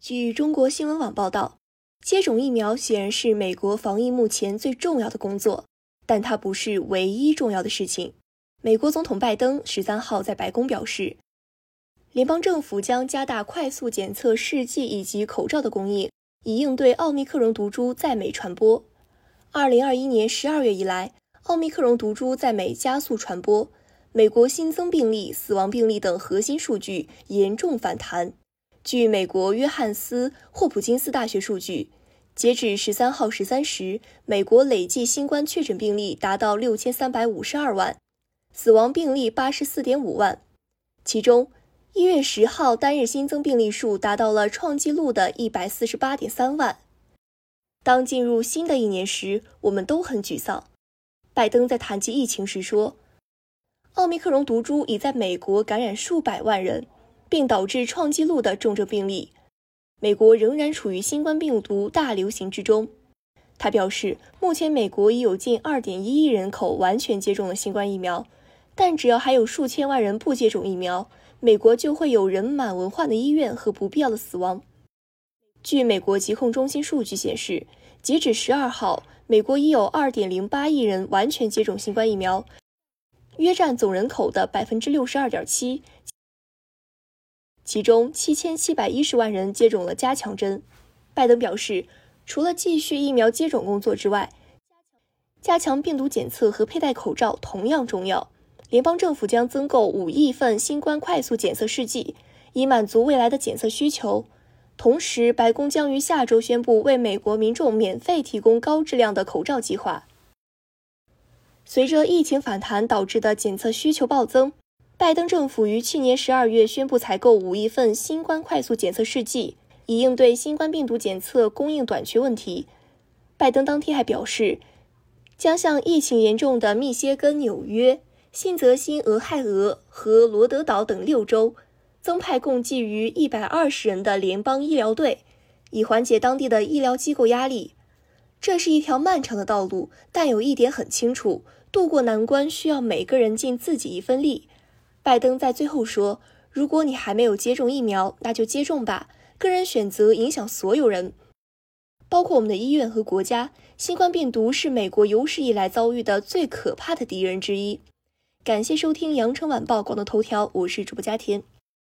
据中国新闻网报道，接种疫苗显然是美国防疫目前最重要的工作，但它不是唯一重要的事情。美国总统拜登十三号在白宫表示，联邦政府将加大快速检测试剂以及口罩的供应，以应对奥密克戎毒株在美传播。二零二一年十二月以来，奥密克戎毒株在美加速传播，美国新增病例、死亡病例等核心数据严重反弹。据美国约翰斯霍普金斯大学数据，截止十三号十三时，美国累计新冠确诊病例达到六千三百五十二万，死亡病例八十四点五万。其中，一月十号单日新增病例数达到了创纪录的一百四十八点三万。当进入新的一年时，我们都很沮丧。拜登在谈及疫情时说：“奥密克戎毒株已在美国感染数百万人。”并导致创纪录的重症病例。美国仍然处于新冠病毒大流行之中。他表示，目前美国已有近2.1亿人口完全接种了新冠疫苗，但只要还有数千万人不接种疫苗，美国就会有人满为患的医院和不必要的死亡。据美国疾控中心数据显示，截止12号，美国已有2.08亿人完全接种新冠疫苗，约占总人口的62.7%。其中七千七百一十万人接种了加强针。拜登表示，除了继续疫苗接种工作之外，加强病毒检测和佩戴口罩同样重要。联邦政府将增购五亿份新冠快速检测试剂，以满足未来的检测需求。同时，白宫将于下周宣布为美国民众免费提供高质量的口罩计划。随着疫情反弹导致的检测需求暴增。拜登政府于去年十二月宣布采购五亿份新冠快速检测试剂，以应对新冠病毒检测供应短缺问题。拜登当天还表示，将向疫情严重的密歇根、纽约、新泽西、俄亥俄和罗德岛等六州增派共计逾一百二十人的联邦医疗队，以缓解当地的医疗机构压力。这是一条漫长的道路，但有一点很清楚：渡过难关需要每个人尽自己一份力。拜登在最后说：“如果你还没有接种疫苗，那就接种吧。个人选择影响所有人，包括我们的医院和国家。新冠病毒是美国有史以来遭遇的最可怕的敌人之一。”感谢收听《羊城晚报》广东头条，我是主播佳田。